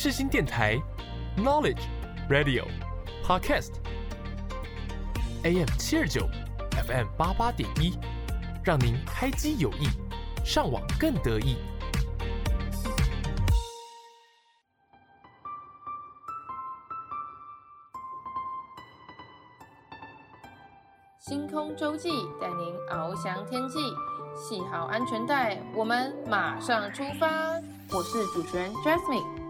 世新电台，Knowledge Radio Podcast，AM 七二九，FM 八八点一，让您开机有益，上网更得意。星空周记带您翱翔天际，系好安全带，我们马上出发。我是主持人 Jasmine，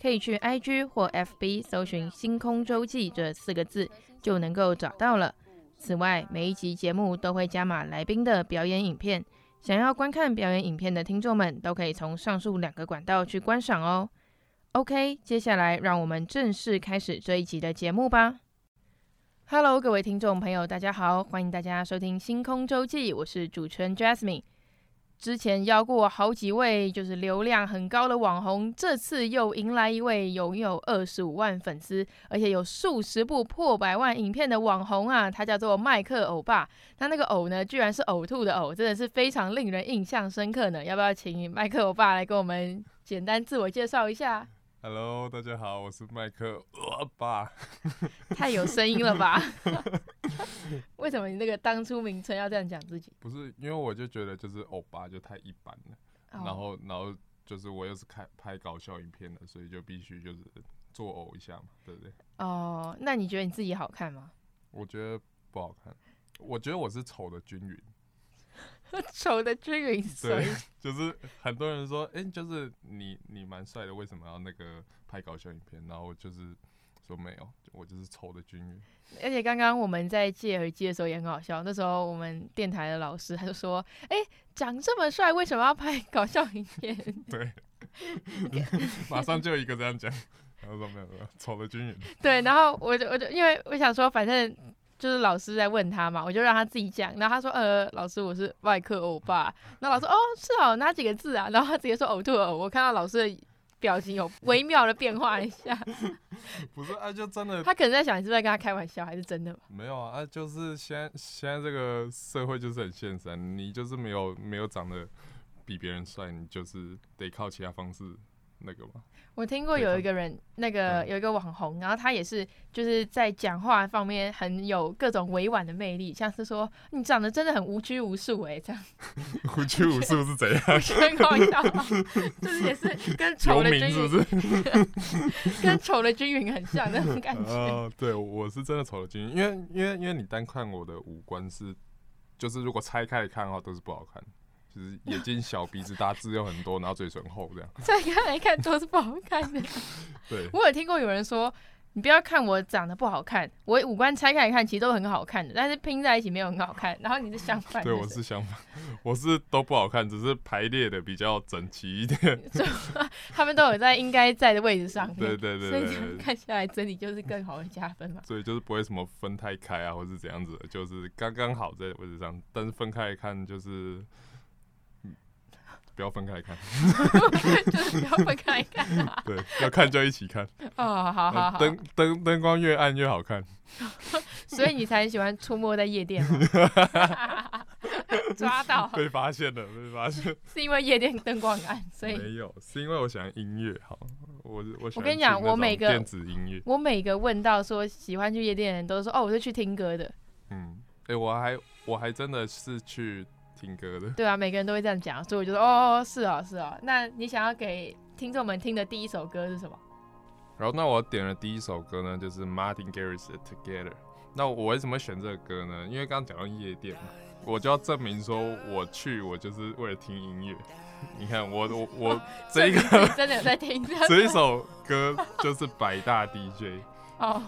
可以去 IG 或 FB 搜寻“星空周记”这四个字，就能够找到了。此外，每一集节目都会加码来宾的表演影片，想要观看表演影片的听众们，都可以从上述两个管道去观赏哦。OK，接下来让我们正式开始这一集的节目吧。Hello，各位听众朋友，大家好，欢迎大家收听《星空周记》，我是主持人 Jasmine。之前邀过好几位就是流量很高的网红，这次又迎来一位拥有二十五万粉丝，而且有数十部破百万影片的网红啊，他叫做麦克欧巴。他那个呕呢，居然是呕吐的呕，真的是非常令人印象深刻呢。要不要请麦克欧巴来跟我们简单自我介绍一下？Hello，大家好，我是麦克欧巴。太有声音了吧？为什么你那个当初名称要这样讲自己？不是，因为我就觉得就是欧巴就太一般了，oh. 然后然后就是我又是开拍搞笑影片的，所以就必须就是作呕一下嘛，对不对？哦，oh, 那你觉得你自己好看吗？我觉得不好看，我觉得我是丑的均匀。丑的均匀，对，就是很多人说，哎、欸，就是你你蛮帅的，为什么要那个拍搞笑影片？然后就是说没有，我就是丑的均匀。而且刚刚我们在借耳机的时候也很好笑，那时候我们电台的老师他就说，哎、欸，长这么帅，为什么要拍搞笑影片？对，马上就有一个这样讲，然后说没有没有，丑的均匀。对，然后我就我就因为我想说，反正。就是老师在问他嘛，我就让他自己讲。然后他说：“呃，老师，我是外科欧巴。”然后老师：“哦，是哦，哪几个字啊？” 然后他直接说：“呕吐呕。”我看到老师的表情有微妙的变化一下。不是啊，就真的。他可能在想你是不是在跟他开玩笑，还是真的？没有啊，啊，就是现在现在这个社会就是很现实，你就是没有没有长得比别人帅，你就是得靠其他方式。那个吗？我听过有一个人，那个有一个网红，然后他也是就是在讲话方面很有各种委婉的魅力，像是说你长得真的很无拘无束哎，这样。无拘无束是怎样？很搞笑，就是也是跟丑的均匀，跟丑的均匀很像那种感觉。呃，对，我是真的丑的均匀，因为因为因为你单看我的五官是，就是如果拆开来看的话，都是不好看。就是眼睛小，鼻子大，痣又很多，然后嘴唇厚，这样。再看来看都是不好看的。对。我有听过有人说，你不要看我长得不好看，我五官拆开来看其实都很好看的，但是拼在一起没有很好看。然后你是相反。对，我是相反，我是都不好看，只是排列的比较整齐一点。他们都有在应该在的位置上。对对对，对。所以看下来整体就是更好的加分嘛。所以就是不会什么分太开啊，或是怎样子的，就是刚刚好在位置上。但是分开来看就是。不要分开来看，就是不要分开来看啊。对，要看就一起看。哦，好好好。灯灯灯光越暗越好看。所以你才喜欢出没在夜店抓到。被发现了，被发现。是因为夜店灯光暗，所以。没有，是因为我喜欢音乐。好，我我。我跟你讲，我每个电子音乐，我每个问到说喜欢去夜店的人，都说哦，我是去听歌的。嗯，哎、欸，我还我还真的是去。听歌的，对啊，每个人都会这样讲，所以我就说，哦，是啊，是啊。那你想要给听众们听的第一首歌是什么？然后，那我点的第一首歌呢，就是 Martin Garrix 的 Together。那我为什么选这个歌呢？因为刚刚讲到夜店嘛，我就要证明说，我去，我就是为了听音乐。你看，我我我这一个真的有在听，这一首歌就是百大 DJ 哦。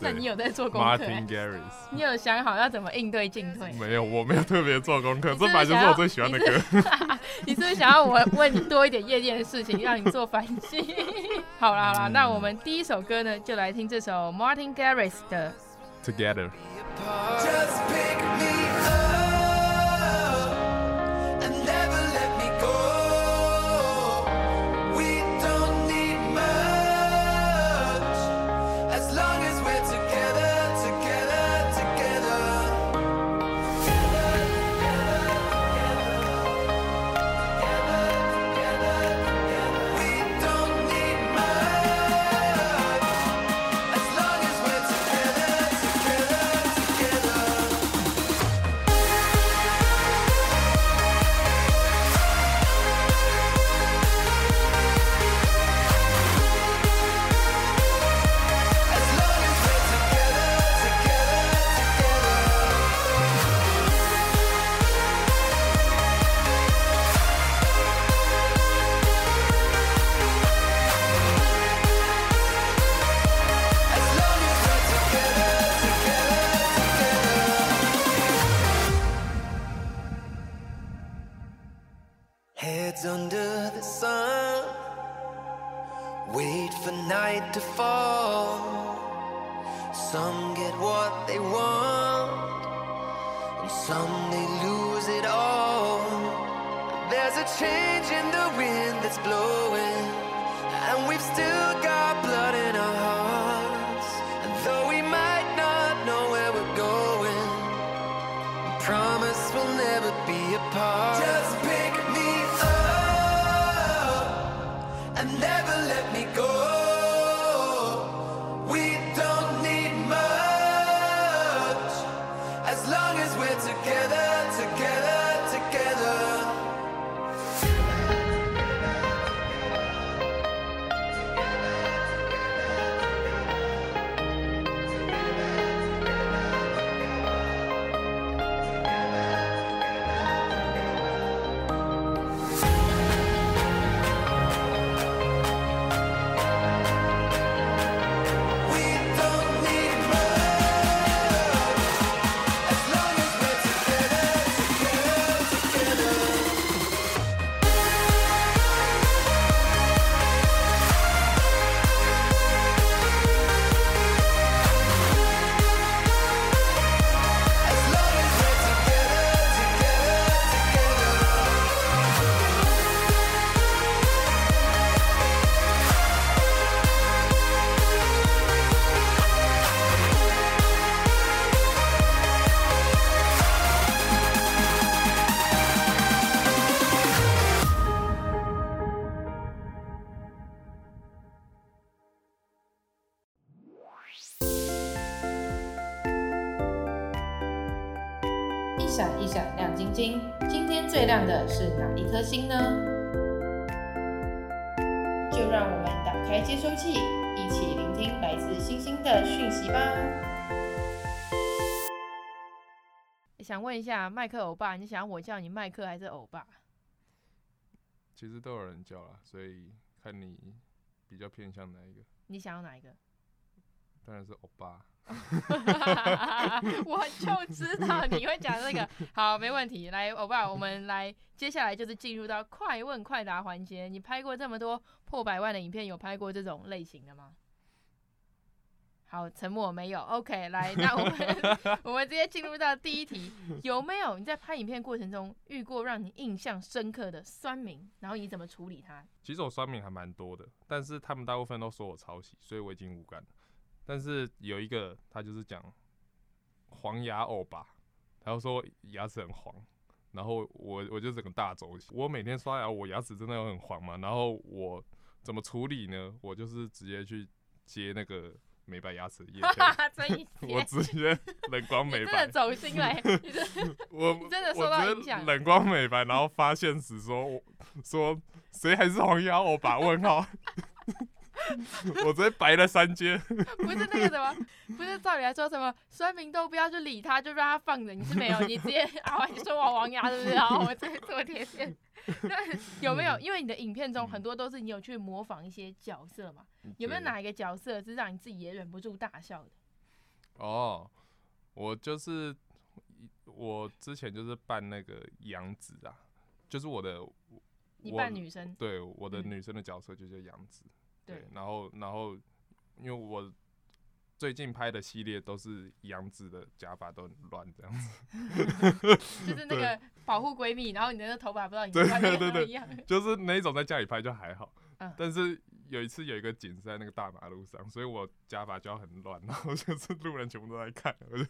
那你有在做功课？Martin Garrix，你有想好要怎么应对进退？没有，我没有特别做功课。这本来就是我最喜欢的歌。你是不是想要我问你多一点夜店的事情，让你做反省？好啦好啦，嗯、那我们第一首歌呢，就来听这首 Martin Garrix 的 Together。今是哪一颗星呢？就让我们打开接收器，一起聆听来自星星的讯息吧。想问一下，麦克欧巴，你想我叫你麦克还是欧巴？其实都有人叫了，所以看你比较偏向哪一个。你想要哪一个？当然是欧巴。我就知道你会讲这个，好，没问题。来，欧巴，我们来，接下来就是进入到快问快答环节。你拍过这么多破百万的影片，有拍过这种类型的吗？好，沉默，没有。OK，来，那我们 我们直接进入到第一题，有没有你在拍影片过程中遇过让你印象深刻的酸民？然后你怎么处理他？其实我酸民还蛮多的，但是他们大部分都说我抄袭，所以我已经无感了。但是有一个，他就是讲黄牙欧巴，他就说牙齿很黄，然后我我就整个大走心。我每天刷牙，我牙齿真的有很黄嘛？然后我怎么处理呢？我就是直接去接那个美白牙齿的业配，我直接冷光美白，真的走心嘞！我真的受到影响，冷光美白，然后发现时说说谁还是黄牙欧巴？问号。我直接白了三阶，不是那个什么，不是照理来说什么酸民都不要去理他，就让他放着。你是没有，你直接 啊，你说我王牙对不对？然后我再做贴片。那有没有？因为你的影片中很多都是你有去模仿一些角色嘛？有没有哪一个角色是让你自己也忍不住大笑的？哦，我就是我之前就是扮那个杨紫啊，就是我的，你扮女生，对，我的女生的角色就叫杨紫。对，然后，然后，因为我最近拍的系列都是杨紫的假发都很乱这样子，就是那个保护闺蜜，然后你的那个头发不知道你对对对就是那一种在家里拍就还好，嗯、但是有一次有一个景是在那个大马路上，所以我假发就要很乱，然后 就是路人全部都在看，我就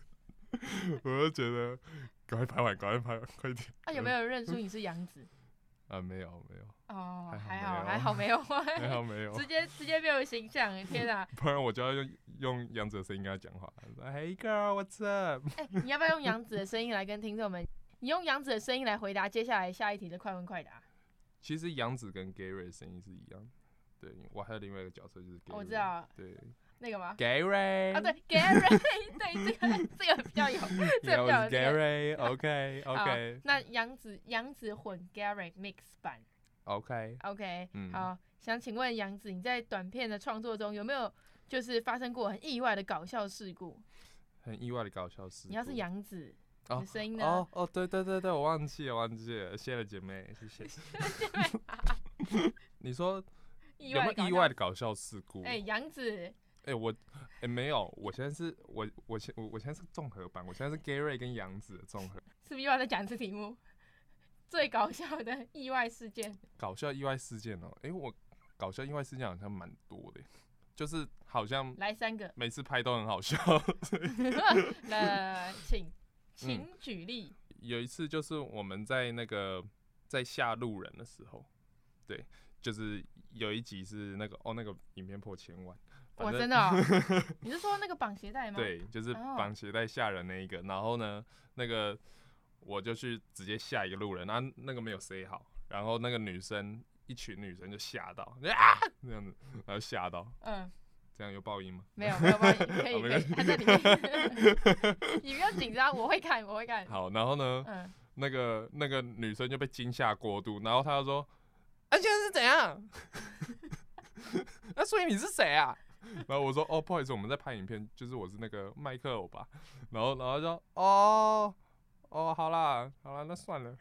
我就觉得赶快拍完，赶快拍完，快点。啊，有没有认出你是杨紫？啊，没有没有。哦，还好还好没有，还好没有，直接直接没有形象，天哪！不然我就要用用杨子的声音跟他讲话。Hey girl，what's up？哎、欸，你要不要用杨子的声音来跟听众们？你用杨子的声音来回答接下来下一题的快问快答。其实杨子跟 Gary 的声音是一样。对，我还有另外一个角色就是 Gary。我知道。对。那个吗？Gary。啊，对，Gary，对，这个这个比较有，这个比较有。Gary，OK，OK。Okay, okay. 那杨紫杨紫混 Gary mix 版。OK，OK，嗯，好，想请问杨紫，你在短片的创作中有没有就是发生过很意外的搞笑事故？很意外的搞笑事故。你要是杨紫，你的声音呢？哦哦，对对对对，我忘记了，忘记了，谢了姐妹，谢谢。你说有没有意外的搞笑事故？哎，杨紫，哎，我哎没有，我现在是我我现我我现在是综合版，我现在是 Gary 跟杨紫的综合。是不是又要再讲一次题目？最搞笑的意外事件，搞笑意外事件哦、喔，哎、欸，我搞笑意外事件好像蛮多的，就是好像来三个，每次拍都很好笑。那请请举例、嗯。有一次就是我们在那个在下路人的时候，对，就是有一集是那个哦，那个影片破千万，我真的、喔，你是说那个绑鞋带吗？对，就是绑鞋带吓人那一个，然后呢，那个。我就去直接吓一个路人，然后那个没有 say 好，然后那个女生一群女生就吓到，啊，那样子，然后吓到，嗯，这样有报应吗？没有，没有报应，可以，可以，他在里面，你不要紧张，我会看，我会看。好，然后呢，嗯，那个那个女生就被惊吓过度，然后她就说，啊，现在是怎样？那、啊、所以你是谁啊？然后我说，哦，不好意思，我们在拍影片，就是我是那个麦克欧巴，然后然后就说，哦。哦，好啦，好啦，那算了。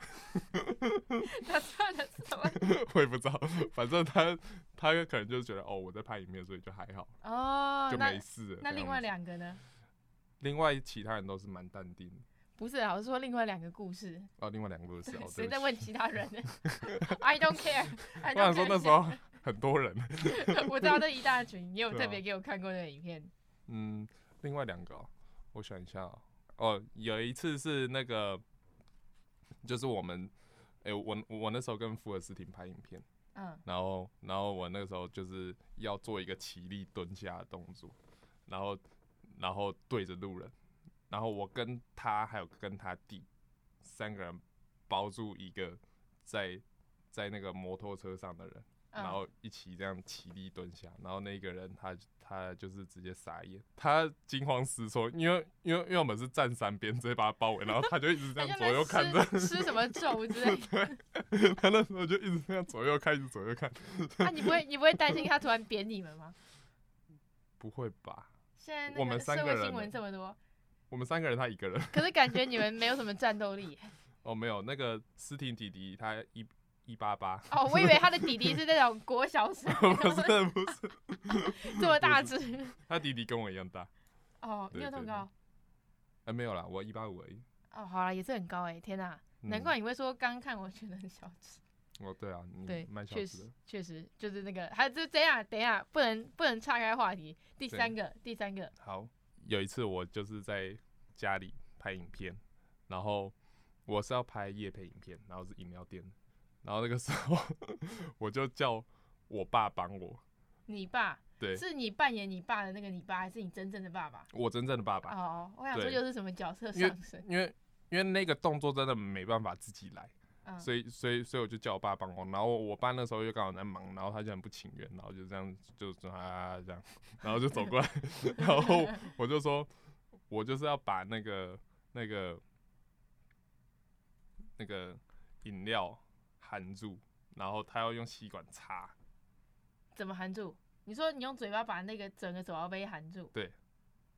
那算了什么？我也不知道，反正他他可能就是觉得哦，我在拍影片，所以就还好。哦，就没事了。那，那另外两个呢？另外其他人都是蛮淡定的。不是，我是说另外两个故事。哦，另外两个故事。谁在问其他人呢？I don't care。我想说那时候很多人。我知道这一大群，你有特别给我看过那个影片。嗯，另外两个、哦，我想一下、哦。哦，有一次是那个，就是我们，哎、欸，我我那时候跟福尔斯汀拍影片，嗯，然后然后我那个时候就是要做一个起立蹲下的动作，然后然后对着路人，然后我跟他还有跟他弟三个人包住一个在在那个摩托车上的人。然后一起这样起立蹲下，然后那个人他他就是直接傻眼，他惊慌失措，因为因为因为我们是站三边，直接把他包围，然后他就一直这样 左右看着，吃什么咒之类的。对，他那时候就一直这样左右看，一直左右看。啊，你不会你不会担心他突然扁你们吗？不会吧？现在我们三个人新闻这么多，我们三个人他一个人，可是感觉你们没有什么战斗力。哦，没有，那个斯汀弟弟他一。一八八哦，我以为他的弟弟是那种国小生，不 是不是，这么大只。他弟弟跟我一样大。哦，你有这么高？哎，没有啦，我一八五而已。哦，好了，也是很高哎，天哪，难怪你会说刚看我觉得很小只。哦，对啊，对，蛮小只的。确实，确实就是那个，还就这样，等一下，不能不能岔开话题。第三个，第三个。好，有一次我就是在家里拍影片，然后我是要拍夜配影片，然后是饮料店。然后那个时候，我就叫我爸帮我。你爸？对，是你扮演你爸的那个你爸，还是你真正的爸爸？我真正的爸爸。哦，我想说又是什么角色上升？因为因为那个动作真的没办法自己来，嗯、所以所以所以我就叫我爸帮我。然后我爸那时候又刚好在忙，然后他就很不情愿，然后就这样就啊这样，然后就走过来，然后我就说，我就是要把那个那个那个饮料。含住，然后他要用吸管插。怎么含住？你说你用嘴巴把那个整个手摇杯含住？对，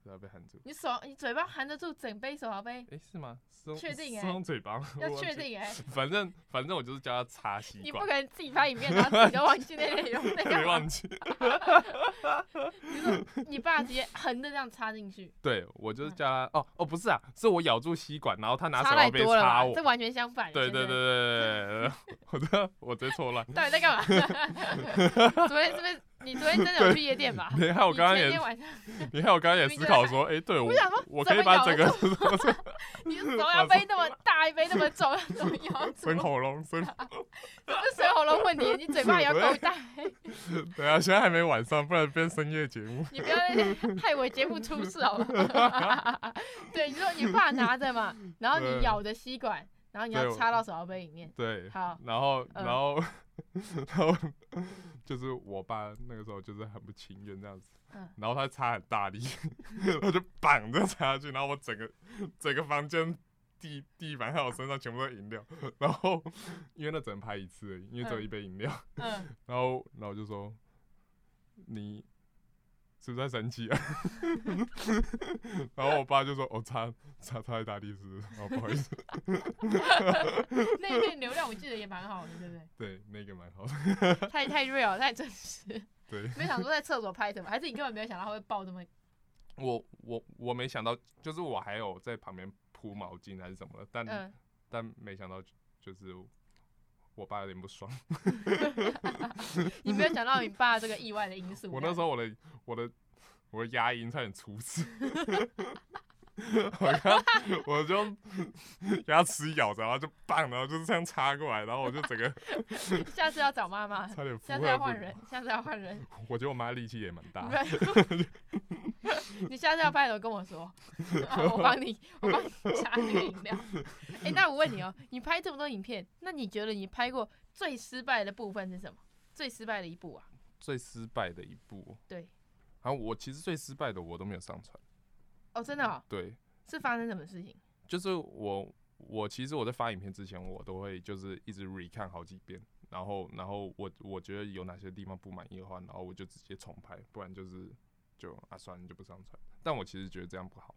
对啊，被含住。你手你嘴巴含得住整杯手摇杯？哎，是吗？确定哎，是用嘴巴？要确定哎。反正反正我就是叫他插吸管。你不可能自己拍影片，然后自己都忘记那内容，没忘记。你说你爸直接横着这样插进去？对，我就是叫他哦哦，不是啊，是我咬住吸管，然后他拿手摇杯插我。这完全相反。对对对对对，我这我直接错乱。到底在干嘛？昨天是不是？你昨天真的有去夜店吧？你看我刚刚也，你看我刚刚也思考说，哎，对我，我可以把整个，你手摇杯那么大一杯那么重，怎么摇？生喉咙，生，不是生喉咙问题，你嘴巴也要够大。对啊，现在还没晚上，不然变深夜节目。你不要 害我节目出事好吗？对，你说你爸拿着嘛，然后你咬着吸管，然后你要插到手摇杯里面。对，好，然后，然后。然后就是我爸那个时候就是很不情愿这样子，然后他插很大力，我就绑着插下去，然后我整个整个房间地地板还有身上全部都是饮料，然后因为那只能拍一次而已，因为只有一杯饮料，然后然后我就说你。是不是在生气啊？然后我爸就说：“我插插插在大力士，哦，不好意思。”那那流量我记得也蛮好的，对不对？对，那个蛮好的。太太 real，太真实。对。没想说在厕所拍的吗？还是你根本没有想到他会爆这么？我我我没想到，就是我还有在旁边铺毛巾还是什么的，但、嗯、但没想到就是。我爸有点不爽，你没有想到你爸这个意外的因素。我那时候我的我的我的牙龈差点出事，我刚我就牙齿咬着，然后就棒，然后就是这样插过来，然后我就整个。下次要找妈妈，差点。下次要换人，下次要换人。我觉得我妈力气也蛮大。你下次要拍的时候跟我说，我帮你，我帮你加那个饮料。哎、欸，那我问你哦、喔，你拍这么多影片，那你觉得你拍过最失败的部分是什么？最失败的一部啊？最失败的一部？对。啊，我其实最失败的我都没有上传。哦，真的、哦？对。是发生什么事情？就是我，我其实我在发影片之前，我都会就是一直 re 看好几遍，然后，然后我我觉得有哪些地方不满意的话，然后我就直接重拍，不然就是。就啊，算了，就不上传。但我其实觉得这样不好，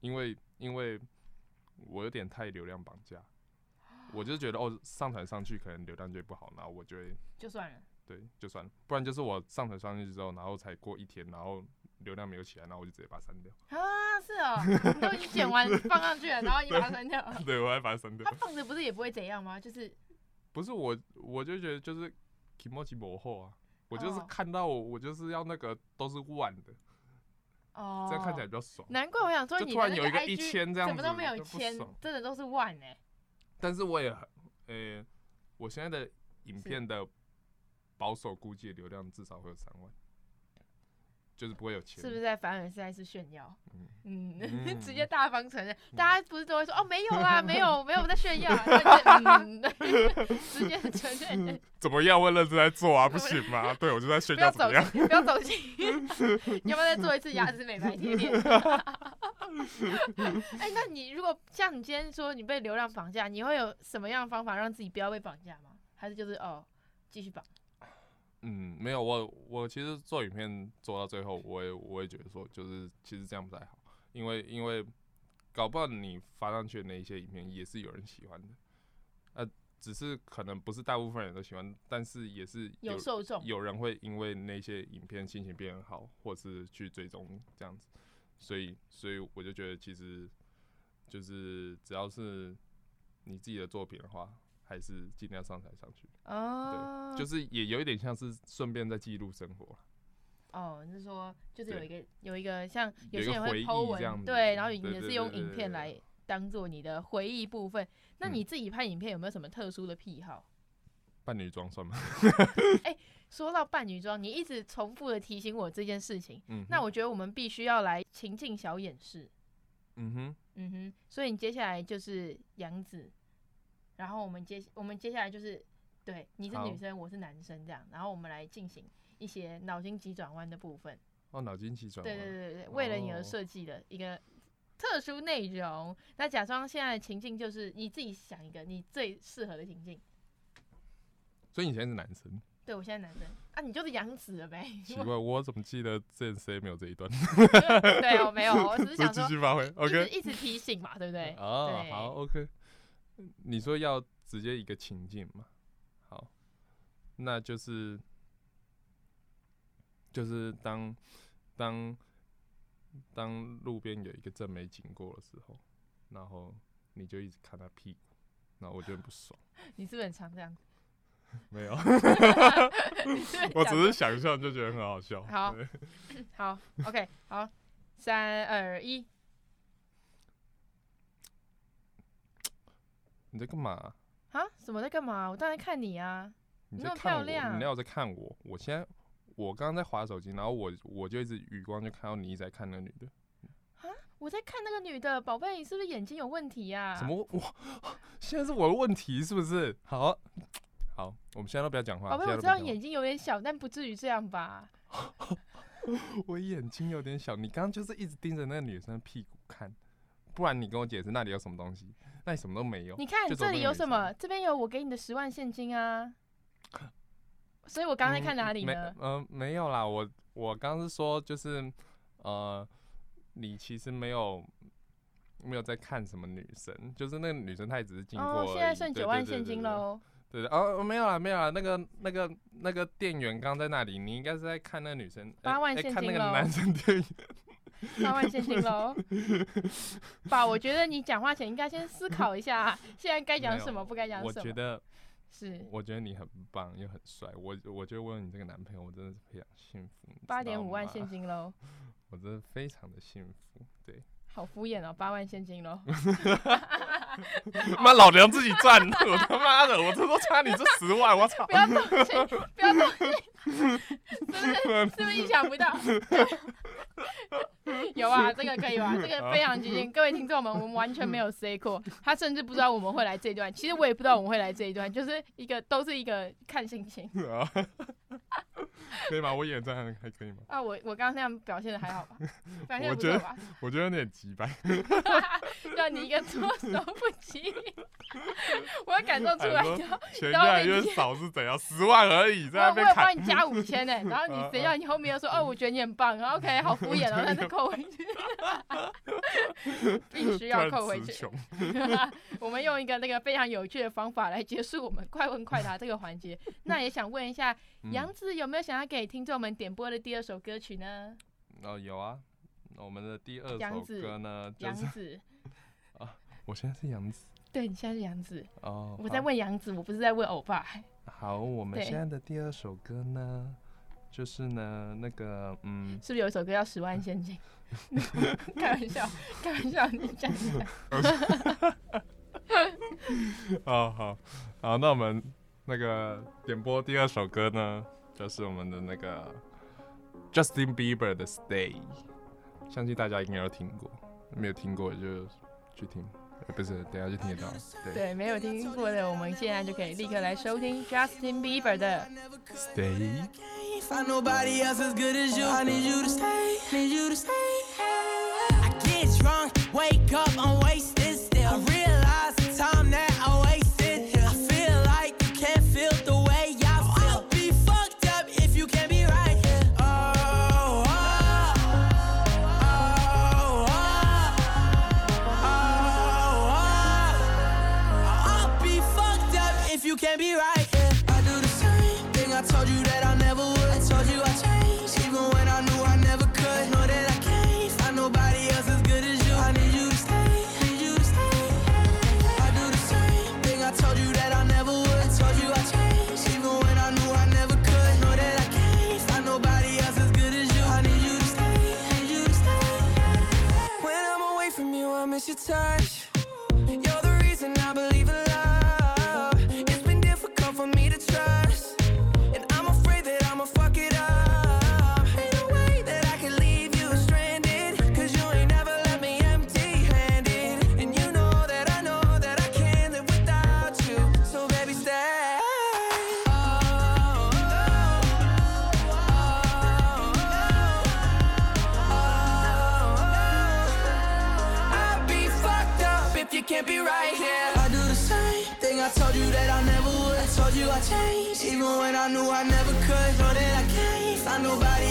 因为因为我有点太流量绑架，我就觉得哦，上传上去可能流量就不好，然后我就会就算了，对，就算了。不然就是我上传上去之后，然后才过一天，然后流量没有起来，然后我就直接把它删掉。啊，是哦，你都已经剪完 放上去了，然后你把它删掉。对，我还把它删掉。它放着不是也不会怎样吗？就是不是我，我就觉得就是気持ち不好啊。我就是看到我，我就是要那个都是万的，哦，这样看起来比较爽。难怪我想说，你突然有一个一千这样子，怎么都没有千，真的都是万呢。但是我也很，呃，我现在的影片的保守估计流量至少会有三万。就是不会有钱，是不是在凡尔赛是炫耀？嗯，嗯 直接大方承认，嗯、大家不是都会说哦，没有啦，没有，没有我在炫耀，嗯、直接承认。怎么样？我认真在做啊，不行吗？对，我就在炫耀。不要走心，不要走心。要不要再做一次牙齿美白贴贴？哎、欸，那你如果像你今天说你被流量绑架，你会有什么样的方法让自己不要被绑架吗？还是就是哦，继续绑？嗯，没有，我我其实做影片做到最后，我也我也觉得说，就是其实这样不太好，因为因为搞不好你发上去的那一些影片也是有人喜欢的，呃，只是可能不是大部分人都喜欢，但是也是有，有受众，有人会因为那些影片心情变好，或是去追踪这样子，所以所以我就觉得其实就是只要是你自己的作品的话。还是尽量上台上去哦，对，就是也有一点像是顺便在记录生活。哦，你是说就是有一个有一个像有些人会 po 文，对，然后也是用影片来当做你的回忆部分。那你自己拍影片有没有什么特殊的癖好？扮女装算吗？哎，说到扮女装，你一直重复的提醒我这件事情，嗯，那我觉得我们必须要来情境小演示。嗯哼，嗯哼，所以你接下来就是杨紫。然后我们接我们接下来就是，对，你是女生，我是男生这样，然后我们来进行一些脑筋急转弯的部分。哦，脑筋急转弯。对对对对，为了你而设计的一个特殊内容。那假装现在的情境就是你自己想一个你最适合的情境。所以你现在是男生？对，我现在男生啊，你就是杨紫了呗。奇怪，我怎么记得之前谁没有这一段？对我，没有，我只是想 说继续发挥，OK，一直提醒嘛，对不对？哦，好，OK。你说要直接一个情境嘛？好，那就是就是当当当路边有一个正妹经过的时候，然后你就一直看她屁股，然后我就很不爽。你是不是很常这样？没有，我只是想象就觉得很好笑。好，好，OK，好，三二一，你在干嘛？啊？什么在干嘛？我当然看你啊！你那么漂亮，你要在看我。我现在我刚刚在划手机，然后我我就一直余光就看到你一直在看那个女的。啊？我在看那个女的，宝贝，你是不是眼睛有问题呀？什么？我 现在是我的问题是不是？好。好，我们现在都不要讲话。宝贝，我知道眼睛有点小，但不至于这样吧？我眼睛有点小，你刚刚就是一直盯着那个女生的屁股看，不然你跟我解释那里有什么东西？那你什么都没有。你看这里有什么？这边有我给你的十万现金啊！所以我刚才看哪里呢？嗯，呃、没有啦，我我刚刚是说就是呃，你其实没有没有在看什么女生，就是那个女生她也只是经过。哦，现在剩九万现金喽。对的哦，没有啦，没有啦。那个、那个、那个店员刚在那里，你应该是在看那个女生。八万现金。看那个男生店员。八万现金喽。爸，我觉得你讲话前应该先思考一下，现在该讲什么，不该讲什么。我觉得是。我觉得你很棒又很帅，我我觉得我有你这个男朋友，我真的是非常幸福。八点五万现金喽。我真的非常的幸福，对。好敷衍哦，八万现金喽。妈，老娘自己赚，我他妈的，我这都差你这十万，我操！不要动气，不要动气，是不是？是不是意想不到？有啊，这个可以吧？这个非常接近。各位听众们，我们完全没有 say 过，他甚至不知道我们会来这一段。其实我也不知道我们会来这一段，就是一个都是一个看心情。可以吗？我演这样还可以吗？啊，我我刚刚那样表现的还好吧？表现不错吧？我觉得有点急吧。让你一个措手不及，我要感受出来。钱越来越少是怎样？十万而已，在那边我我帮你加五千呢，然后你谁要你后面又说哦，我觉得你很棒，OK，好敷衍哦，那就扣回去。必须要扣回去。我们用一个那个非常有趣的方法来结束我们快问快答这个环节。那也想问一下，杨紫有没有想要给听众们点播的第二首歌曲呢？哦，有啊。我们的第二首歌呢，杨紫。啊，我现在是杨紫。对，你现在是杨紫。哦。我在问杨紫，我不是在问欧巴。好，我们现在的第二首歌呢，就是呢，那个，嗯。是不是有一首歌叫《十万现金》？开玩笑，开玩笑，你讲一下。好好好，那我们那个点播第二首歌呢，就是我们的那个 Justin Bieber 的《Stay》。相信大家应该都听过，没有听过就去听，不是，等下就听得到。对，对，没有听过的，我们现在就可以立刻来收听 Justin Bieber 的 Stay。your touch. When I knew I never could. Know that I can't find nobody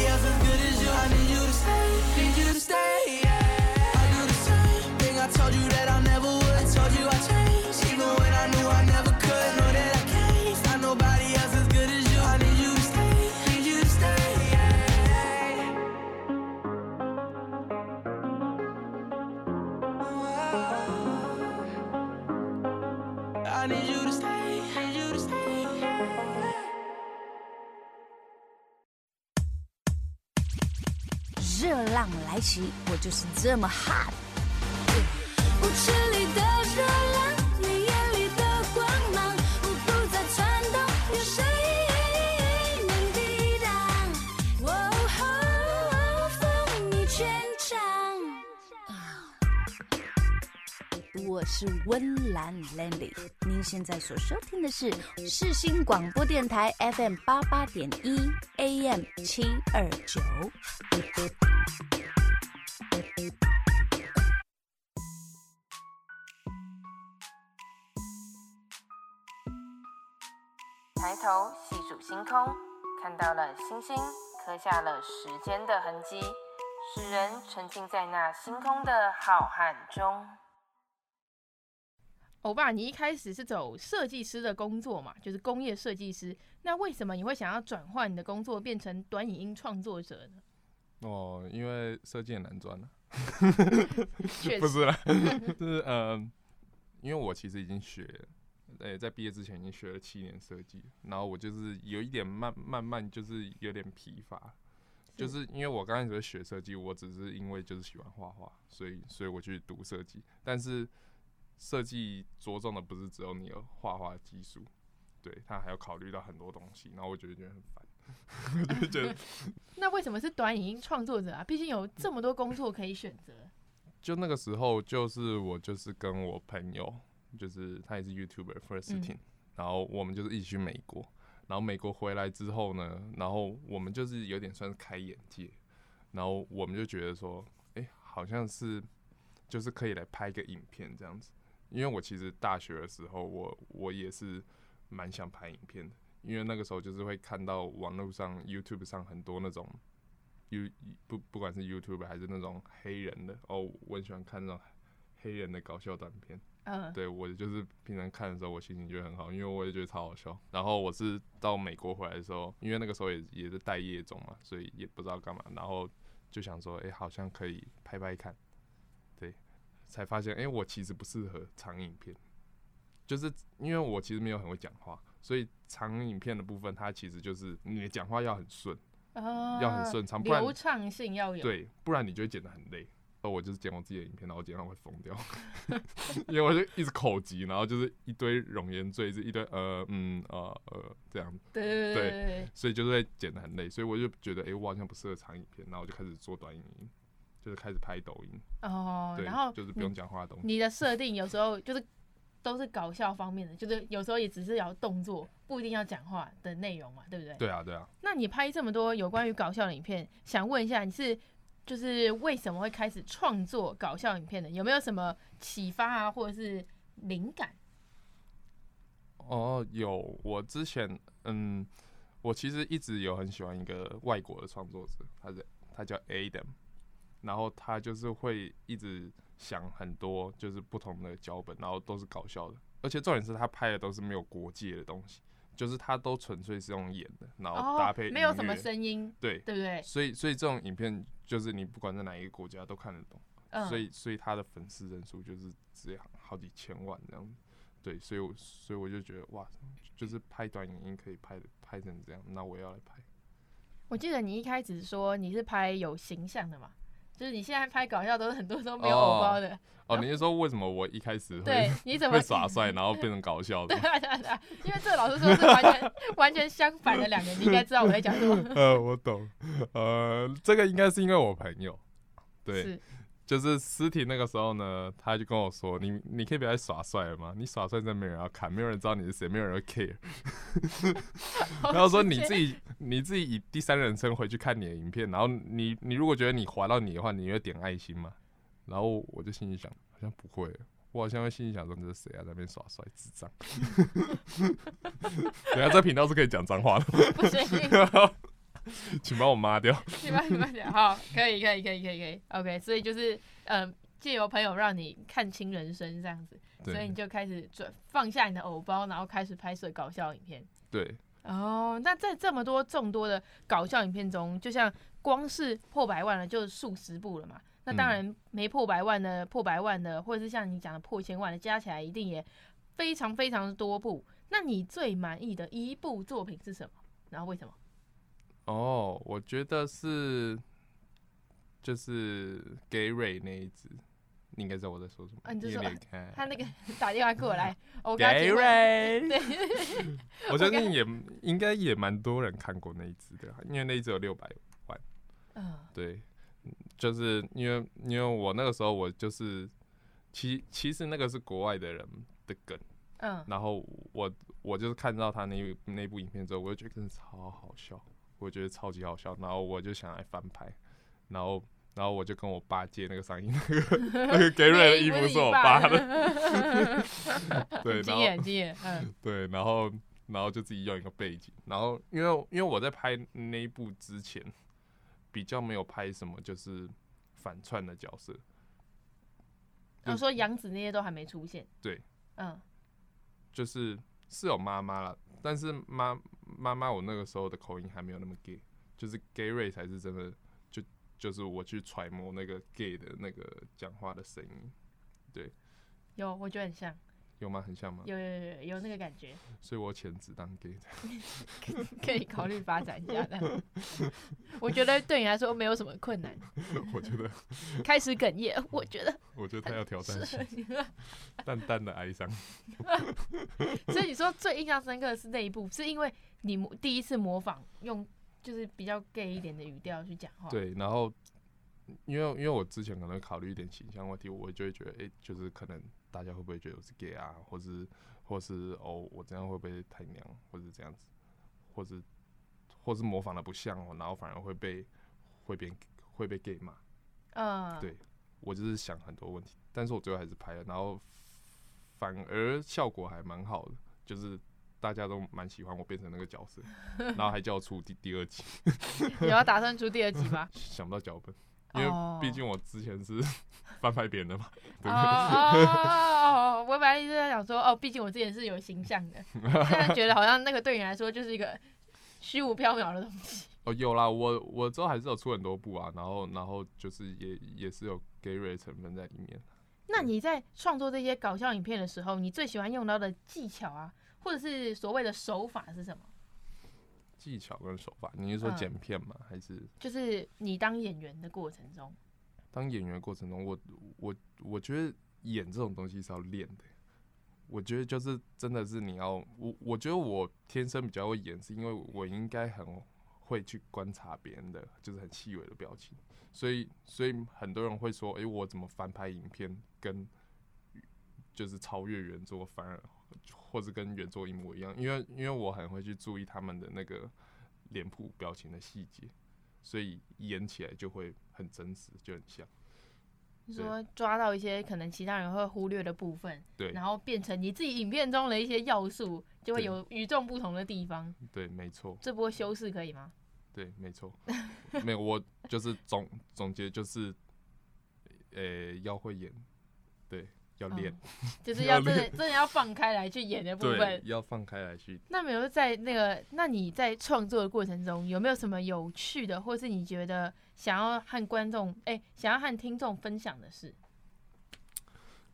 来袭，我就是这么 hot。舞池里的热浪，你眼里的光芒，我不再颤动，有谁能抵挡？哦吼，风靡全场。我是温岚 Landy，您现在所收听的是世新广播电台 FM 八八点一 AM 七二九。抬头细数星空，看到了星星，刻下了时间的痕迹，使人沉浸在那星空的浩瀚中。欧巴，你一开始是走设计师的工作嘛，就是工业设计师。那为什么你会想要转换你的工作，变成短影音创作者呢？哦，因为设计很难赚了。确实 不是啦，就是嗯、呃，因为我其实已经学，呃，在毕业之前已经学了七年设计，然后我就是有一点慢慢慢就是有点疲乏，就是因为我刚开始学设计，我只是因为就是喜欢画画，所以所以我去读设计，但是。设计着重的不是只有你有画画的技术，对，他还要考虑到很多东西，然后我觉得觉得很烦，我就觉得。那为什么是短影音创作者啊？毕竟有这么多工作可以选择。就那个时候，就是我就是跟我朋友，就是他也是 YouTuber First，嗯，然后我们就是一起去美国，然后美国回来之后呢，然后我们就是有点算是开眼界，然后我们就觉得说，哎，好像是就是可以来拍个影片这样子。因为我其实大学的时候我，我我也是蛮想拍影片的，因为那个时候就是会看到网络上 YouTube 上很多那种 You 不不管是 YouTube 还是那种黑人的哦，我很喜欢看那种黑人的搞笑短片。嗯，对我就是平常看的时候，我心情就很好，因为我也觉得超好笑。然后我是到美国回来的时候，因为那个时候也也是待业中嘛，所以也不知道干嘛，然后就想说，哎、欸，好像可以拍拍看。对才发现，哎、欸，我其实不适合长影片，就是因为我其实没有很会讲话，所以长影片的部分，它其实就是你的讲话要很顺，呃，要很顺畅，不然流畅性要有，对，不然你就会剪得很累。哦，我就是剪我自己的影片，然后我剪到会疯掉，因为我就一直口急，然后就是一堆容颜赘字，一堆呃嗯呃呃这样子，对对对，对，所以就是会剪得很累，所以我就觉得，哎、欸，我好像不适合长影片，然后我就开始做短影音。就是开始拍抖音哦，然后就是不用讲话的东西。你的设定有时候就是都是搞笑方面的，就是有时候也只是要动作，不一定要讲话的内容嘛，对不对？对啊，对啊。那你拍这么多有关于搞笑的影片，想问一下，你是就是为什么会开始创作搞笑影片的？有没有什么启发啊，或者是灵感？哦，有。我之前嗯，我其实一直有很喜欢一个外国的创作者，他是他叫 Adam。然后他就是会一直想很多，就是不同的脚本，然后都是搞笑的，而且重点是他拍的都是没有国界的东西，就是他都纯粹是用演的，然后搭配、哦、没有什么声音，对对不对？所以所以这种影片就是你不管在哪一个国家都看得懂，嗯、所以所以他的粉丝人数就是直接好几千万这样子，对，所以我所以我就觉得哇，就是拍短影音可以拍拍成这样，那我要来拍。我记得你一开始说你是拍有形象的嘛？就是你现在拍搞笑都是很多都没有红包的哦。哦，你是说为什么我一开始会对你怎么会耍帅，然后变成搞笑的？对对对，因为这个老师说是完全完全相反的两个，你应该知道我在讲什么。呃，我懂。呃，这个应该是因为我朋友，对。就是尸体那个时候呢，他就跟我说：“你你可以别再耍帅了吗？你耍帅真的没人要看，没有人知道你是谁，没有人会 care。”然后说你自己你自己以第三人称回去看你的影片，然后你你如果觉得你划到你的话，你会点爱心吗？然后我就心里想，好像不会，我好像会心里想说，这是谁啊，在那边耍帅，智障。等下这频道是可以讲脏话的，不行，请帮我抹掉。你慢你抹掉，好，可以可以可以可以可以，OK。所以就是，嗯，借由朋友让你看清人生这样子，所以你就开始转放下你的偶包，然后开始拍摄搞笑影片。对，哦，那在这么多众多的搞笑影片中，就像光是破百万了，就数十部了嘛。那当然没破百万的、破百万的，或者是像你讲的破千万的，加起来一定也非常非常多部。那你最满意的一部作品是什么？然后为什么？哦，我觉得是就是 Gary 那一只，你应该知道我在说什么。啊，你就说他那个打电话过来，我 Gary，对，我相信也应该也蛮多人看过那一只的，因为那一只有六百万。嗯，对。就是因为因为我那个时候我就是，其其实那个是国外的人的梗，嗯，然后我我就是看到他那那部影片之后，我就觉得真的超好笑，我觉得超级好笑，然后我就想来翻拍，然后然后我就跟我爸借那个上衣，那个 那个 Gary 的衣服是我爸的，对，然后对，然后然后就自己用一个背景，然后因为因为我在拍那一部之前。比较没有拍什么，就是反串的角色。我说杨紫那些都还没出现。对，嗯，就是是有妈妈了，但是妈妈妈我那个时候的口音还没有那么 gay，就是 Gary 才是真的，就就是我去揣摩那个 gay 的那个讲话的声音。对，有，我觉得很像。有吗？很像吗？有有有有那个感觉，所以我潜质当 gay 的，可以考虑发展一下的。我觉得对你来说没有什么困难。我觉得开始哽咽，我觉得我觉得他要挑战性，淡淡的哀伤。所以你说最印象深刻的是那一部，是因为你第一次模仿用就是比较 gay 一点的语调去讲话。对，然后因为因为我之前可能考虑一点形象问题，我就会觉得哎、欸，就是可能。大家会不会觉得我是 gay 啊，或是或是哦，我这样会不会太娘，或是这样子，或是或是模仿的不像哦，然后反而会被会被会被 gay 骂。嗯，对，我就是想很多问题，但是我最后还是拍了，然后反而效果还蛮好的，就是大家都蛮喜欢我变成那个角色，然后还叫我出第第二集。你要打算出第二集吗？想不到脚本。因为毕竟我之前是 翻拍别人的嘛，对不对？哦，我本来一直在想说，哦，毕竟我之前是有形象的，现在觉得好像那个对你来说就是一个虚无缥缈的东西。哦，有啦，我我之后还是有出很多部啊，然后然后就是也也是有 Gary 成分在里面。那你在创作这些搞笑影片的时候，你最喜欢用到的技巧啊，或者是所谓的手法是什么？技巧跟手法，你是说剪片吗？嗯、还是就是你当演员的过程中？当演员的过程中，我我我觉得演这种东西是要练的。我觉得就是真的是你要我，我觉得我天生比较会演，是因为我应该很会去观察别人的，就是很细微的表情。所以所以很多人会说，哎、欸，我怎么翻拍影片跟就是超越原作反而。或者跟原作一模一样，因为因为我很会去注意他们的那个脸部表情的细节，所以演起来就会很真实，就很像。你说抓到一些可能其他人会忽略的部分，对，然后变成你自己影片中的一些要素，就会有与众不同的地方。对，没错。这波修饰可以吗？对，没错。没有，我就是总总结就是，呃、欸，要会演，对。要练、嗯，就是要真的真的要放开来去演的部分，要放开来去。那没有在那个，那你在创作的过程中有没有什么有趣的，或是你觉得想要和观众哎、欸，想要和听众分享的事？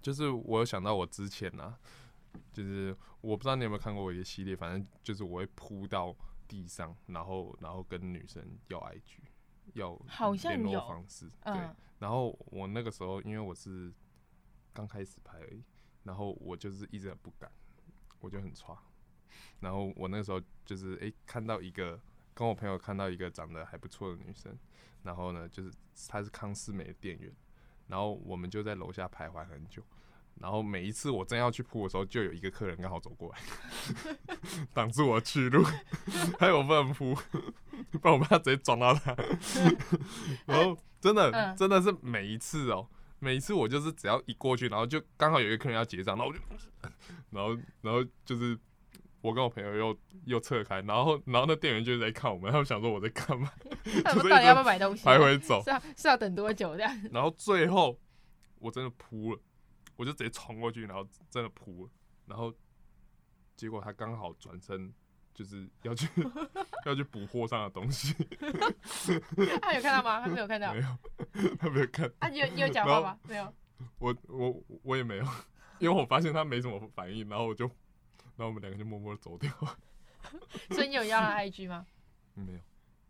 就是我有想到我之前啊，就是我不知道你有没有看过我一个系列，反正就是我会扑到地上，然后然后跟女生要 IG，要联络方式，对。然后我那个时候因为我是。刚开始拍而已，然后我就是一直很不敢，我就很差。然后我那个时候就是诶、欸，看到一个跟我朋友看到一个长得还不错的女生，然后呢，就是她是康斯美的店员，然后我们就在楼下徘徊很久。然后每一次我正要去扑的时候，就有一个客人刚好走过来，挡住我去路，还有我不能扑，不然我怕直接撞到他。然后真的真的是每一次哦。每次我就是只要一过去，然后就刚好有一个客人要结账，然后我就，然后然后就是我跟我朋友又又撤开，然后然后那店员就在看我们，他们想说我在干嘛，他们 到底要不要买东西？来回走是，要是要等多久这样？然后最后我真的扑了，我就直接冲过去，然后真的扑了，然后结果他刚好转身。就是要去要去补货上的东西，他有看到吗？他没有看到，没有，他没有看。啊，你有你有讲话吗？没有。我我我也没有，因为我发现他没什么反应，然后我就，然后我们两个就默默的走掉。所以你有要他 IG 吗？没有。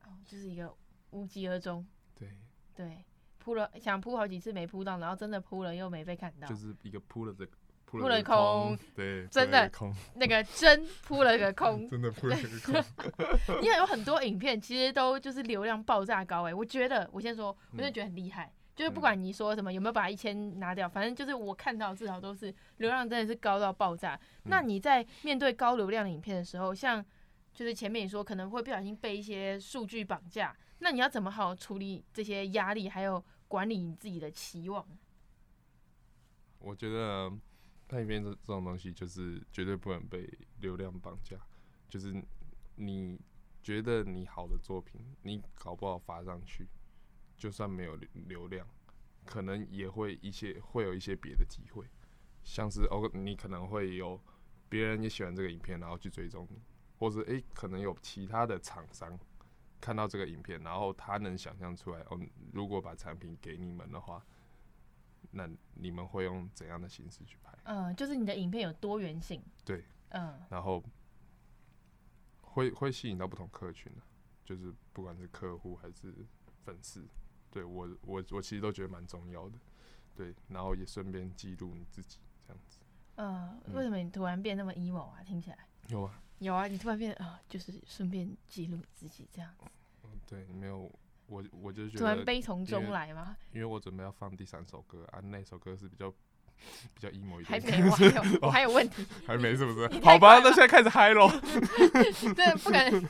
哦，就是一个无疾而终。对。对，扑了想扑好几次没扑到，然后真的扑了又没被看到。就是一个扑了这个。扑了个空，对，真的那个真扑了个空，真的扑了个空。因为有很多影片其实都就是流量爆炸高哎，我觉得我先说，我真的觉得很厉害。就是不管你说什么有没有把一千拿掉，反正就是我看到至少都是流量真的是高到爆炸。那你在面对高流量的影片的时候，像就是前面你说可能会不小心被一些数据绑架，那你要怎么好好处理这些压力，还有管理你自己的期望？我觉得。拍影片这这种东西就是绝对不能被流量绑架，就是你觉得你好的作品，你搞不好发上去，就算没有流量，可能也会一些会有一些别的机会，像是哦，你可能会有别人也喜欢这个影片，然后去追踪你，或者诶、可能有其他的厂商看到这个影片，然后他能想象出来哦，如果把产品给你们的话。那你们会用怎样的形式去拍？嗯，就是你的影片有多元性。对，嗯，然后会会吸引到不同客群的，就是不管是客户还是粉丝，对我我我其实都觉得蛮重要的。对，然后也顺便记录你自己这样子。嗯，为什么你突然变那么 emo 啊？听起来有啊，有啊，你突然变啊，就是顺便记录自己这样子。嗯，对，没有。我我就觉得突然悲从中来吗？因为我准备要放第三首歌啊，那首歌是比较比较 emo 一点。还没，我还有我还有问题。还没是不是？好吧，那现在开始嗨喽。对不可能。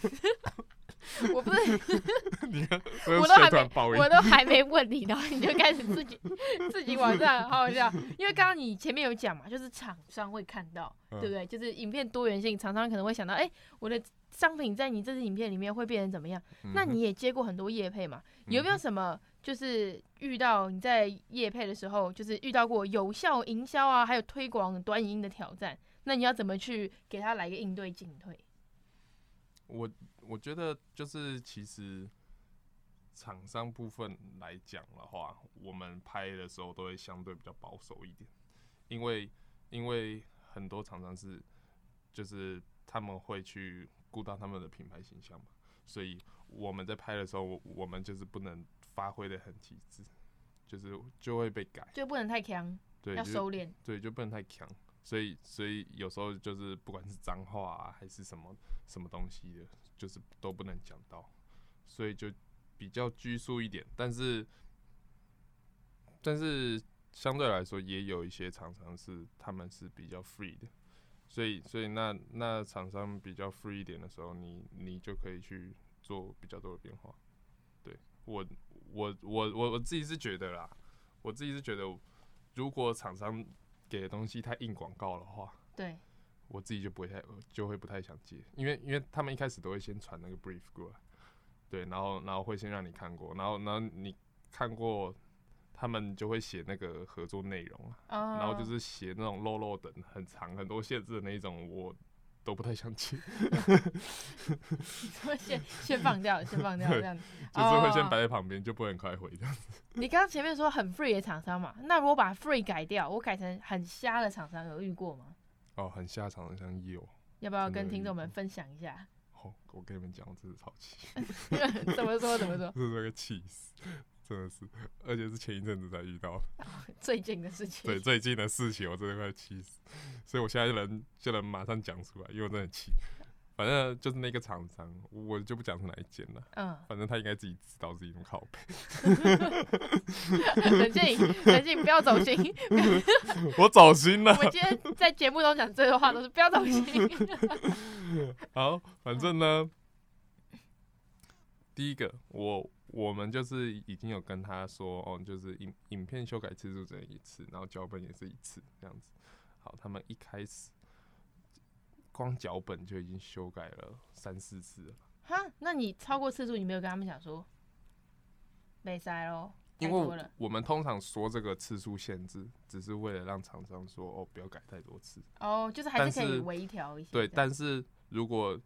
我不是。你看，我都还没，我都还没问你，然后你就开始自己自己往上，好好笑。因为刚刚你前面有讲嘛，就是厂商会看到，对不对？就是影片多元性，厂商可能会想到，哎，我的。商品在你这支影片里面会变成怎么样？嗯、那你也接过很多业配嘛？有没有什么就是遇到你在业配的时候，就是遇到过有效营销啊，还有推广短影音的挑战？那你要怎么去给他来个应对进退？我我觉得就是其实厂商部分来讲的话，我们拍的时候都会相对比较保守一点，因为因为很多厂商是就是他们会去。顾到他们的品牌形象嘛，所以我们在拍的时候，我我们就是不能发挥的很极致，就是就会被改，就不能太强，对，要收敛，对，就不能太强，所以所以有时候就是不管是脏话啊还是什么什么东西的，就是都不能讲到，所以就比较拘束一点，但是但是相对来说也有一些厂商是他们是比较 free 的。所以，所以那那厂商比较 free 一点的时候，你你就可以去做比较多的变化。对我，我我我我自己是觉得啦，我自己是觉得，如果厂商给的东西太硬广告的话，对，我自己就不会太就会不太想接，因为因为他们一开始都会先传那个 brief 过来，对，然后然后会先让你看过，然后然后你看过。他们就会写那个合作内容啊，然后就是写那种漏漏等很长很多限制的那一种，我都不太想接。先先放掉，先放掉这样子，就是会先摆在旁边，就不能开回这样子。你刚刚前面说很 free 的厂商嘛，那如果把 free 改掉，我改成很瞎的厂商，有遇过吗？哦，很瞎厂商有，要不要跟听众们分享一下？哦，我跟你们讲，我真是超气。怎么说？怎么说？是那个气死。真的是，而且是前一阵子才遇到，最近的事情。对，最近的事情，我真的快气死，所以我现在就能就能马上讲出来，因为我真的很气。反正就是那个厂商，我就不讲是哪一间了。嗯，反正他应该自己知道自己怎么靠北。冷静，冷静，不要走心。我走心了。我们今天在节目中讲这些话都是不要走心。好，反正呢，第一个我。我们就是已经有跟他说，哦，就是影影片修改次数只能一次，然后脚本也是一次这样子。好，他们一开始光脚本就已经修改了三四次了。哈，那你超过次数，你没有跟他们讲说没塞喽？因为我们通常说这个次数限制，只是为了让厂商说哦，不要改太多次。哦，就是还是可以微调一些。对，但是如果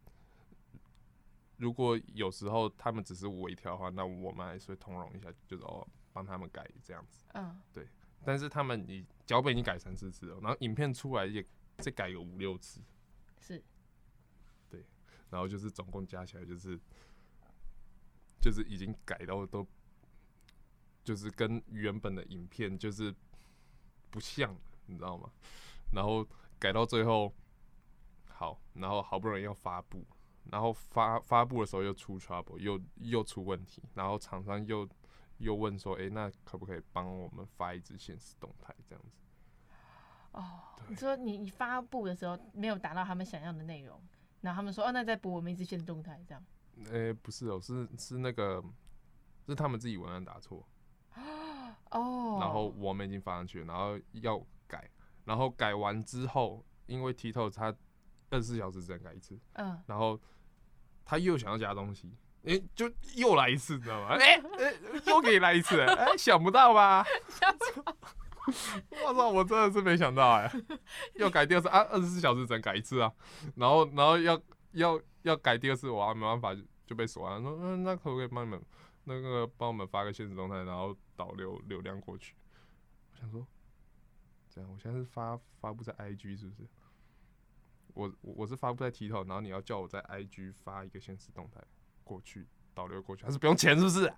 如果有时候他们只是微调的话，那我们还是会通融一下，就是哦帮他们改这样子。嗯，对但是他们你脚本已经改三四次了，然后影片出来也再改个五六次，是对然后就是总共加起来就是就是已经改到都就是跟原本的影片就是不像，你知道吗？然后改到最后好，然后好不容易要发布，然后发发布的时候又出 trouble，又又出问题，然后厂商又又问说，哎、那可不可以帮我们发一支限时动态这样子？哦。你说你你发布的时候没有达到他们想要的内容，然后他们说哦，那再补我们一支限动态这样。诶、不是哦，是是那个是他们自己文案打错。哦。然后我们已经发上去了，然后要改，然后改完之后，因为 TikTok 它二十四小时只能改一次，嗯，然后他又想要加东西，诶，就又来一次，你知道吗？诶诶，又给你来一次，哎，想不到吧？我操，我真的是没想到哎，要改第二次啊，二十四小时只能改一次啊，然后然后要要要改第二次，我还没办法就就被锁了，说嗯，那可不可以帮你们那个帮我们发个现实动态，然后导流流量过去？我想说，这样我现在是发发布在 IG 是不是？我我是发布在 TikTok，然后你要叫我在 IG 发一个现实动态过去。导流过去还是不用钱是不是？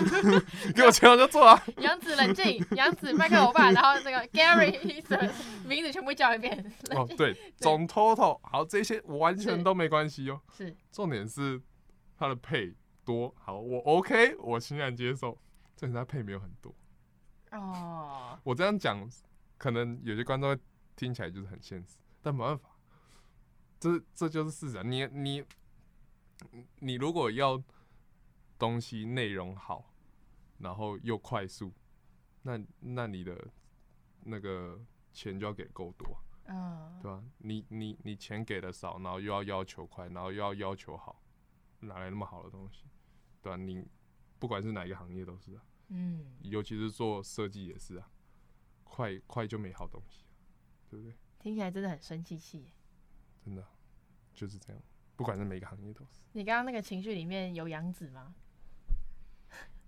给我钱我就做啊！杨子冷静，杨子麦克欧巴，然后那个 Gary 的名字全部叫一遍。哦，对，总 total 好，这些完全都没关系哦。是重点是他的配多好，我 OK，我欣然接受。重点是他配没有很多。哦，我这样讲，可能有些观众会听起来就是很现实，但没办法，这这就是事实。你你你如果要。东西内容好，然后又快速，那那你的那个钱就要给够多，嗯，对吧？你你你钱给的少，然后又要要求快，然后又要要求好，哪来那么好的东西？对吧？你不管是哪一个行业都是啊，嗯，尤其是做设计也是啊，快快就没好东西，对不对？听起来真的很生气气。真的就是这样，不管是每个行业都是。你刚刚那个情绪里面有杨子吗？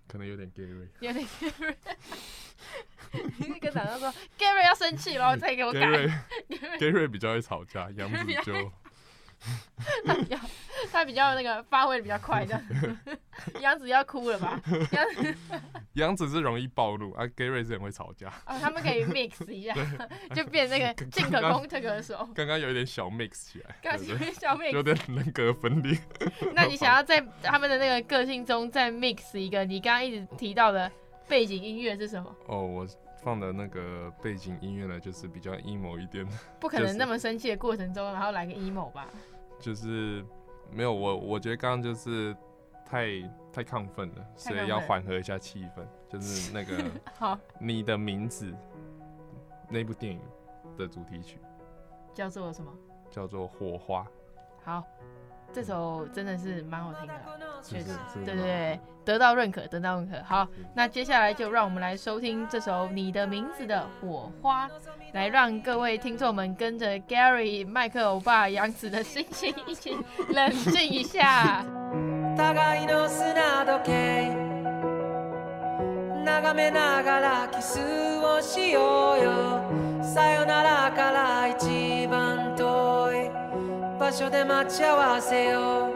可能有点 Gary，有点 Gary，你跟厂商说 Gary 要生气了，再给我改。Gary 比较会吵架，杨子就 他比较那个发挥的比较快的，杨子要哭了吧？杨子杨子是容易暴露啊，Gary 是很会吵架。哦，他们可以 mix 一下，就变那个进可攻退可守。刚刚有一点小 mix 起来，刚小 mix，有点人格分裂。那你想要在他们的那个个性中再 mix 一个你刚刚一直提到的背景音乐是什么？哦，我放的那个背景音乐呢，就是比较 emo 一点的，不可能那么生气的过程中，然后来个 emo 吧？就是没有我，我觉得刚刚就是太太亢奋了，所以要缓和一下气氛。就是那个 好，你的名字那部电影的主题曲叫做什么？叫做《火花》。好，这首真的是蛮好听的，确实，是对对对，得到认可，得到认可。好，那接下来就让我们来收听这首《你的名字》的《火花》，来让各位听众们跟着 Gary 麦克欧巴杨子的心情一起冷静一下。互いの砂时计眺めながらキスをしようよさよならから一番远い 」场所で待ち合わせよ。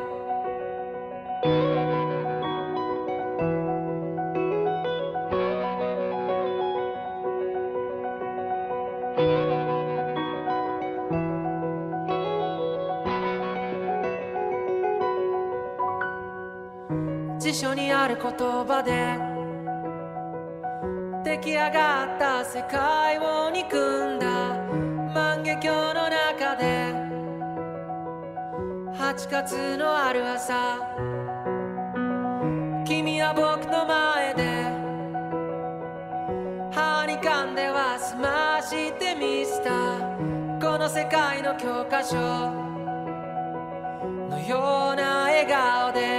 う辞书にある言叶で出来上がった世界を憎んだ。8月のある朝。君は僕の前で。歯に噛んでは済ましてみせたこの世界の教科書のような笑顔で。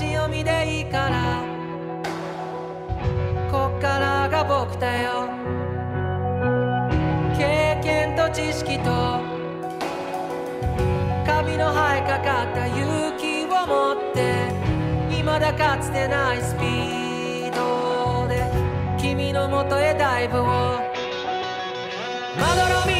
飞ばし読みでいいから。こっからが仆だよ。経験と知识と。カビの生えかかった勇気を持って。未だかつてないスピードで。君のもとへダイブを。まどろみ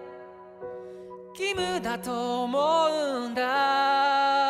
義務だと思うんだ。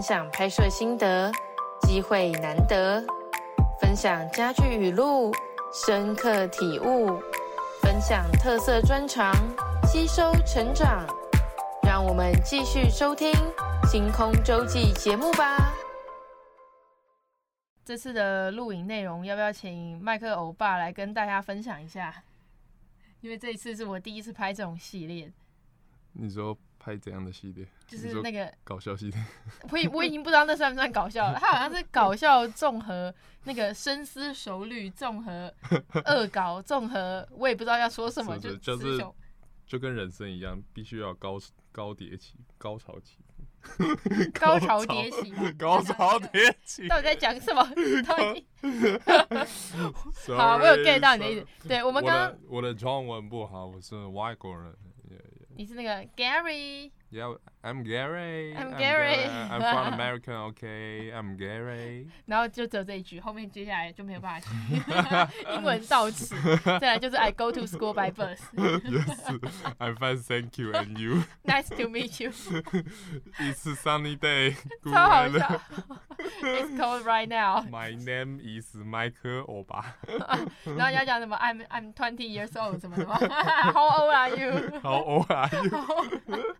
分享拍摄心得，机会难得；分享家具语录，深刻体悟；分享特色专长，吸收成长。让我们继续收听《星空周记》节目吧。这次的录影内容，要不要请麦克欧巴来跟大家分享一下？因为这一次是我第一次拍这种系列，你说拍怎样的系列？就是那个搞笑系列。我已我已经不知道那算不算搞笑了，他好像是搞笑综合那个深思熟虑综合 恶搞综合，我也不知道要说什么，是是就就是就跟人生一样，必须要高高叠起高潮起 伏，高潮迭起，高潮迭起，到底在讲什么？到底好，我有 get 到你的意思。对我们刚刚我的中文不好，我是外国人。你是那个 Gary。Yeah, I'm Gary. I'm Gary. I'm from America. OK, I'm Gary. 然后就只有这一句，后面接下来就没有办法英文到此。再来就是 I go to school by bus. Yes, I'm fine, thank you. And you? Nice to meet you. It's a sunny day. 超好笑。It's cold right now. My name is Michael 欧巴。然后要讲什么？I'm I'm twenty years old 什么什么？How old are you? How old are you?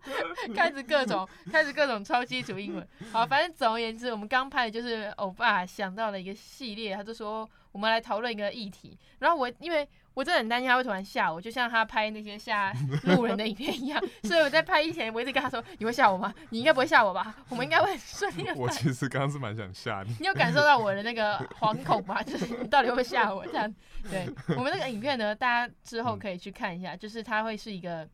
开始各种开始各种超基础英文。好，反正总而言之，我们刚拍的就是欧巴想到了一个系列，他就说我们来讨论一个议题。然后我因为我真的很担心他会突然吓我，就像他拍那些吓路人的影片一样。所以我在拍以前，我一直跟他说：“你会吓我吗？你应该不会吓我吧？我们应该会很顺利。”我其实刚刚是蛮想吓你。你有感受到我的那个惶恐吗？就是你到底会不会吓我这样？对，我们那个影片呢，大家之后可以去看一下，就是它会是一个。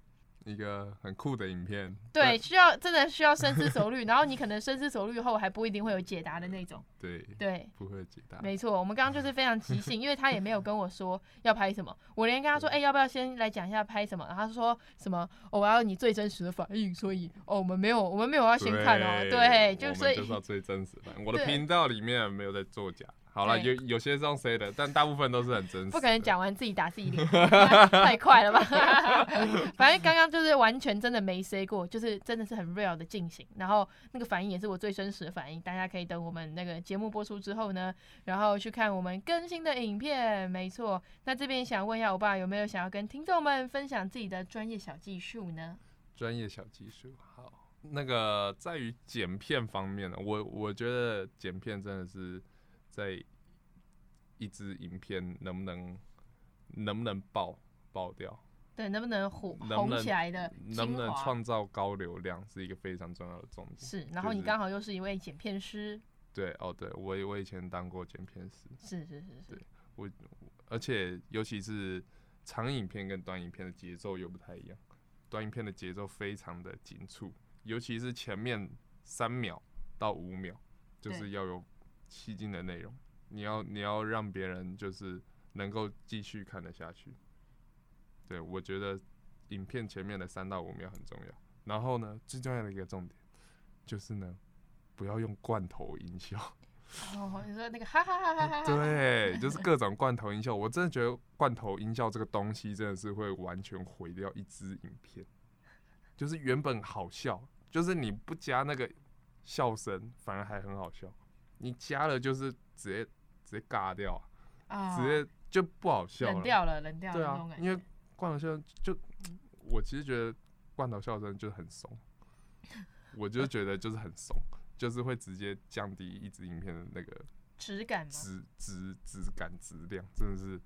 一个很酷的影片，对，需要真的需要深思熟虑，然后你可能深思熟虑后还不一定会有解答的那种。对对，不会解答。没错，我们刚刚就是非常即兴，因为他也没有跟我说要拍什么，我连跟他说，哎、欸，要不要先来讲一下拍什么？然后他说什么，哦，我要你最真实的反应，所以哦，我们没有，我们没有要先看哦，对，对就所以就是要最真实的。我的频道里面没有在作假。好了，有有些是用 C 的，但大部分都是很真实。不可能讲完自己打自己脸，太快了吧？反正刚刚就是完全真的没 C 过，就是真的是很 real 的进行。然后那个反应也是我最真实的反应，大家可以等我们那个节目播出之后呢，然后去看我们更新的影片。没错，那这边想问一下欧巴，有没有想要跟听众们分享自己的专业小技术呢？专业小技术，好，那个在于剪片方面呢，我我觉得剪片真的是。在一支影片能不能能不能爆爆掉？对，能不能火红起来的？能不能创造高流量是一个非常重要的重点。是，然后你刚好又是一位剪片师。对，哦，对我我以前当过剪片师。是是是是。对，我而且尤其是长影片跟短影片的节奏又不太一样。短影片的节奏非常的紧促，尤其是前面三秒到五秒，就是要有吸睛的内容，你要你要让别人就是能够继续看得下去。对，我觉得影片前面的三到五秒很重要。然后呢，最重要的一个重点就是呢，不要用罐头音效。哦，你说那个哈哈哈哈哈哈，对，就是各种罐头音效。我真的觉得罐头音效这个东西真的是会完全毁掉一支影片。就是原本好笑，就是你不加那个笑声，反而还很好笑。你加了就是直接直接尬掉直接就不好笑了。冷掉了，冷掉了对啊那种，感觉。因为罐头笑声就我其实觉得罐头笑声就很怂，我就觉得就是很怂，就是会直接降低一支影片的那个质感嘛，质质质感质量，真的是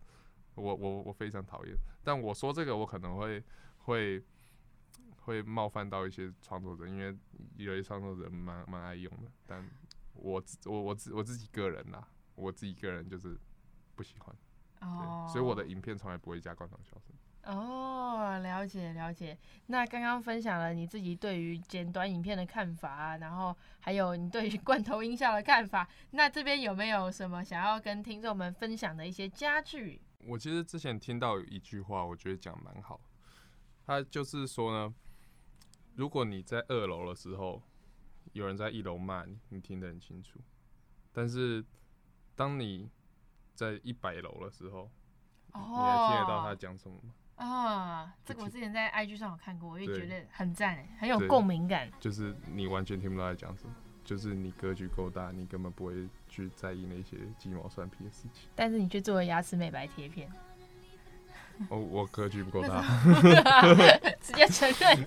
我我我非常讨厌。但我说这个，我可能会会会冒犯到一些创作者，因为有些创作者蛮蛮爱用的。但我我我自我自己个人啦，我自己个人就是不喜欢，哦对，，所以我的影片从来不会加罐头笑声。哦，了解了解。那刚刚分享了你自己对于剪短影片的看法啊，然后还有你对于罐头音效的看法。那这边有没有什么想要跟听众们分享的一些佳句？我其实之前听到有一句话，我觉得讲蛮好。他就是说呢，如果你在二楼的时候，有人在一楼骂你，你听得很清楚；但是当你在一百楼的时候，你还听得到他讲什么吗？啊，这个我之前在 IG 上有看过，我也觉得很赞，很有共鸣感。就是你完全听不到他讲什么，就是你格局够大，你根本不会去在意那些鸡毛蒜皮的事情。但是你却做了牙齿美白贴片，哦，我格局不够大。直接承认。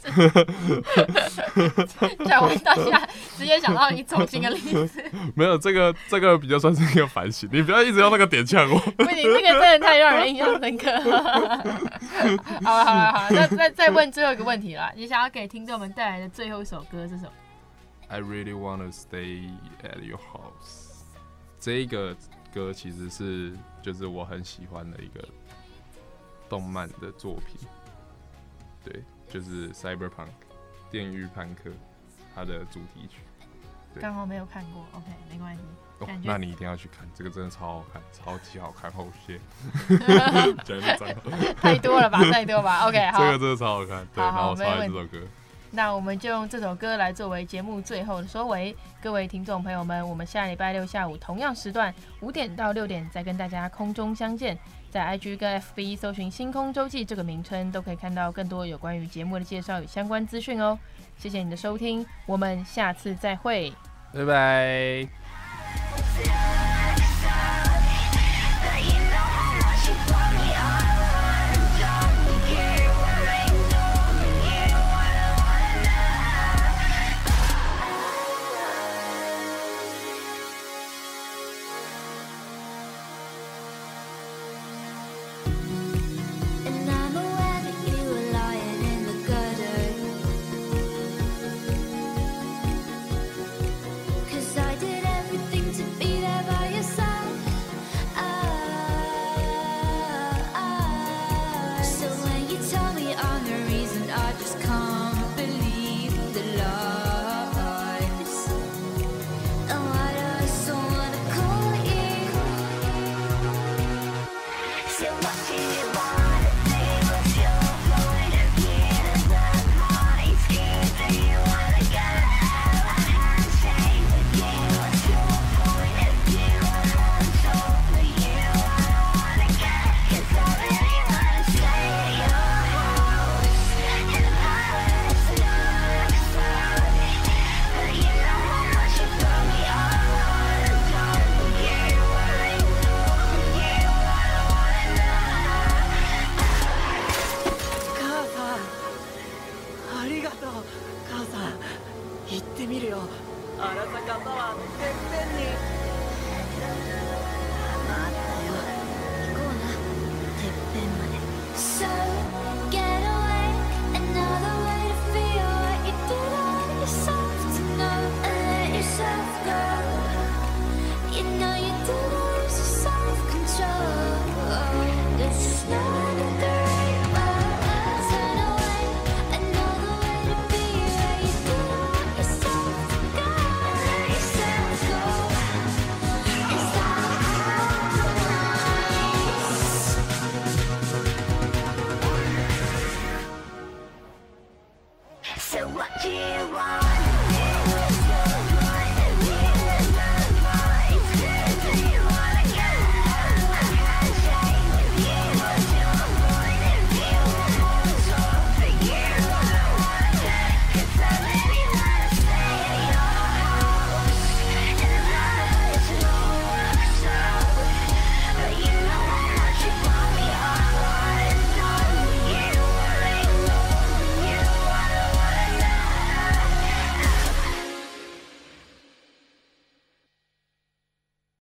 想问大家，直接想到你走心的例子，没有这个，这个比较算是一个反省。你不要一直用那个点呛我。不你这个真的太让人印象深刻。好了好了好了，那再再问最后一个问题啦，你想要给听众们带来的最后一首歌是什么？I really wanna stay at your house。这一个歌其实是就是我很喜欢的一个动漫的作品，对，就是 Cyberpunk 电驭叛客它的主题曲。对刚好没有看过，OK，没关系。那你一定要去看，这个真的超好看，超级好看，后谢。讲的脏话，太多了吧，太多吧，OK，好。这个真的超好看，对，好好然后我超爱这首歌。那我们就用这首歌来作为节目最后的收尾。各位听众朋友们，我们下礼拜六下午同样时段五点到六点再跟大家空中相见。在 IG 跟 FB 搜寻“星空周记”这个名称，都可以看到更多有关于节目的介绍与相关资讯哦。谢谢你的收听，我们下次再会，拜拜。